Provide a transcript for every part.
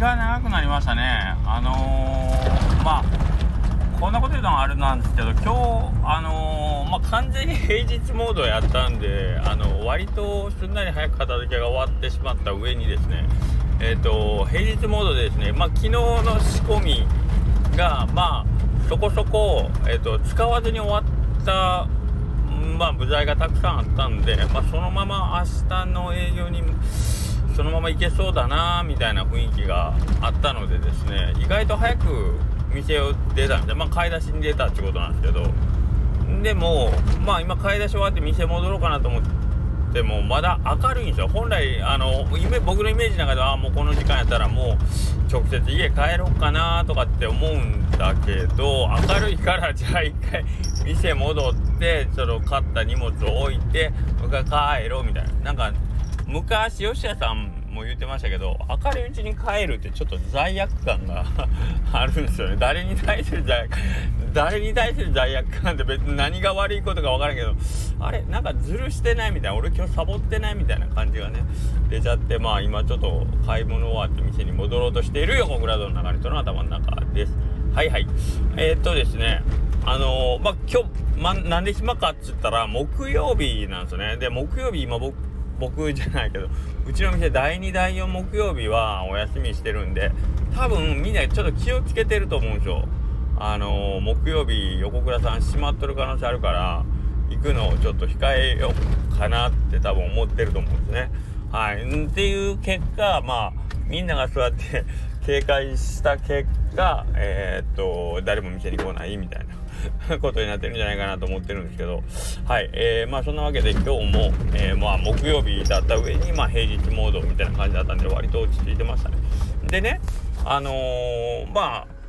が長くなりましたね。あのー、まあこんなこと言うのはあれなんですけど今日あのー、まあ、完全に平日モードやったんであの割とすんなり早く片付けが終わってしまった上にですねえっ、ー、と平日モードでですねまあ、昨日の仕込みがまあそこそこ、えーと、使わずに終わったまあ、部材がたくさんあったんで、まあ、そのまま明日の営業にそのまま行けそうだなみたいな雰囲気があったのでですね意外と早く店を出たんでまあ買い出しに出たってことなんですけど。でもまあ今買い出し終わって店戻ろうかなと思ってもまだ明るいんですよ。本来あの夢僕のイメージの中ではあもうこの時間やったらもう直接家帰ろうかなとかって思うんだけど明るいからじゃあ一回店戻ってその買った荷物を置いて僕は帰ろうみたいな。なんか昔吉谷さんも言ってましたけど明るいうちに帰るってちょっと罪悪感が あるんですよね。誰に対する罪悪誰に対する罪悪感って別に何が悪いことか分からんけどあれなんかズルしてないみたいな俺今日サボってないみたいな感じがね出ちゃってまあ今ちょっと買い物終わって店に戻ろうとしている横倉殿の流れとの頭の中です。はいはい。えー、っとですねあのー、まあ今日、ま、なんで暇かっつったら木曜日なんですよね。で木曜日今僕僕じゃないけどうちの店第2第4木曜日はお休みしてるんで多分みんなちょっと気をつけてると思うんですよ。あのー、木曜日横倉さん閉まっとる可能性あるから行くのをちょっと控えようかなって多分思ってると思うんですね。はい。っていう結果まあみんながそうやって警戒した結果えー、っと誰も店に来ないみたいな。ことになってるんじゃないかなと思ってるんですけど。はい、えー、まあそんなわけで今日も、えー、まあ木曜日だった上にまあ平日モードみたいな感じだったんで割と落ち着いてましたね。でねあのー、まあ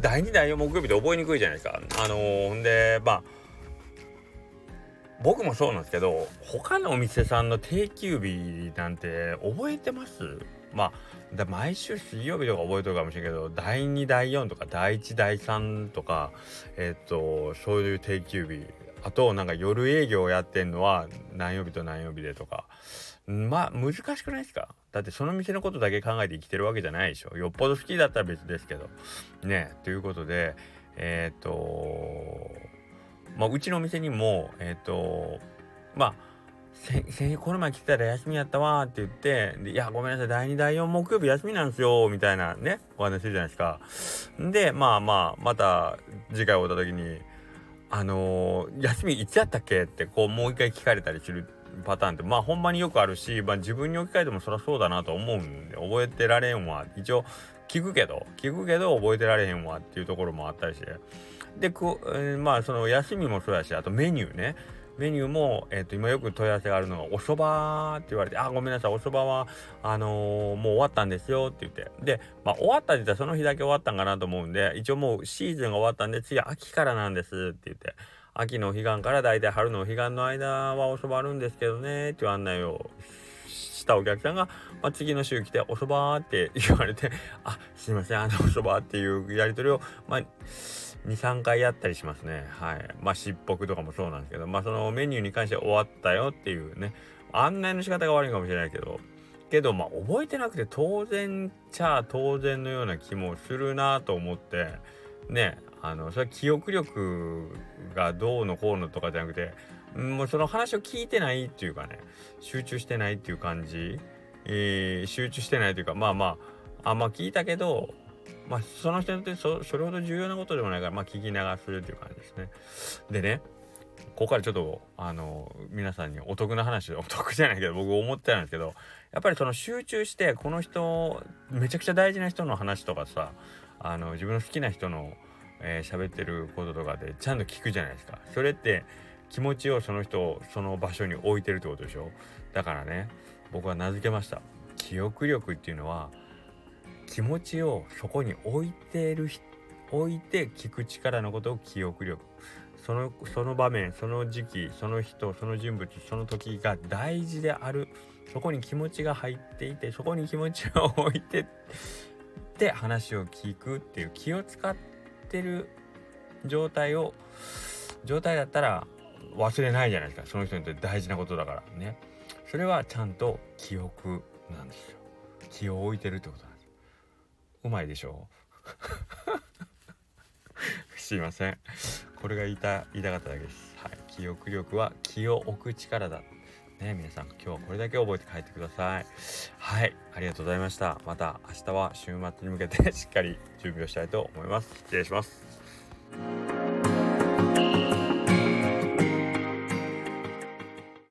第2第4木曜日で覚えにくいじゃないですか。あのー、んでまあ僕もそうなんですけど他のお店さんの定休日なんて覚えてます？まあだ毎週水曜日とか覚えてるかもしれんけど第2第4とか第1第3とかえっ、とそういう定休日。あとなんか夜営業をやってんのは何曜日と何曜日でとか。まあ難しくないですか？だってその店のことだけ考えて生きてるわけじゃないでしょ。よっぽど好きだったら別ですけど。ねということでえっ、とまあうちのお店にもえっ、とまあ先この前来てたら休みやったわって言っていやごめんなさい第2第4木曜日休みなんですよみたいなねお話するじゃないですか。でまあまあまた次回会った時にあのー、休みいつやったっけってこうもう一回聞かれたりするパターンってまあほんまによくあるし、まあ、自分に置き換えてもそりゃそうだなと思うんで覚えてられんわ。一応聞くけど聞くけど覚えてられへんわっていうところもあったりして。でこ、えー、まあその休みもそうやしあとメニューね。メニューも、えー、と今よく問い合わせがあるのがお蕎麦って言われて「あごめんなさいお蕎麦はあのー、もう終わったんですよ」って言って。で、まあ、終わったって言ったらその日だけ終わったんかなと思うんで一応もうシーズンが終わったんで次は秋からなんですって言って秋の彼岸から大体春の彼岸の間はおそばあるんですけどねっていう案内をしたお客さんが、まあ、次の週来て「お蕎麦」って言われて「あすいませんあのお蕎麦」っていうやり取りをまあ23回やったりしますね。はい。まあしっぽくとかもそうなんですけどまあそのメニューに関して終わったよっていうね。案内の仕方が悪いかもしれないけど。けどまあ覚えてなくて当然ちゃ当然のような気もするなと思ってねあのそれは記憶力がどうのこうのとかじゃなくてもうその話を聞いてないっていうかね集中してないっていう感じ、えー、集中してないというかまあまああんま聞いたけどまあ、その人によってそそれほど重要なことでもないから、まあ、聞き流すっていう感じですね。でね、ここからちょっと、あの、皆さんにお得な話、お得じゃないけど、僕思ってたんですけど、やっぱりその集中して、この人、めちゃくちゃ大事な人の話とかさ、あの、自分の好きな人の、えー、喋ってることとかで、ちゃんと聞くじゃないですか。それって、気持ちをその人、その場所に置いてるってことでしょ？だからね、僕は名付けました。記憶力っていうのは、気持ちをそこに置いてる置いて聞く力のことを記憶力そのその場面その時期その人その人物その時が大事であるそこに気持ちが入っていてそこに気持ちを置いてで話を聞くっていう気を使ってる状態を状態だったら忘れないじゃないですか。その人にとって大事なことだから。ね。それはちゃんと記憶なんですよ。気を置いてるってことうまいでしょ？う すいません。これが言いた言いたかっただけです。はい。記憶力は気を置く力だ。ね皆さん今日はこれだけ覚えて帰ってください。はい。ありがとうございました。また明日は週末に向けてしっかり準備をしたいと思います。失礼します。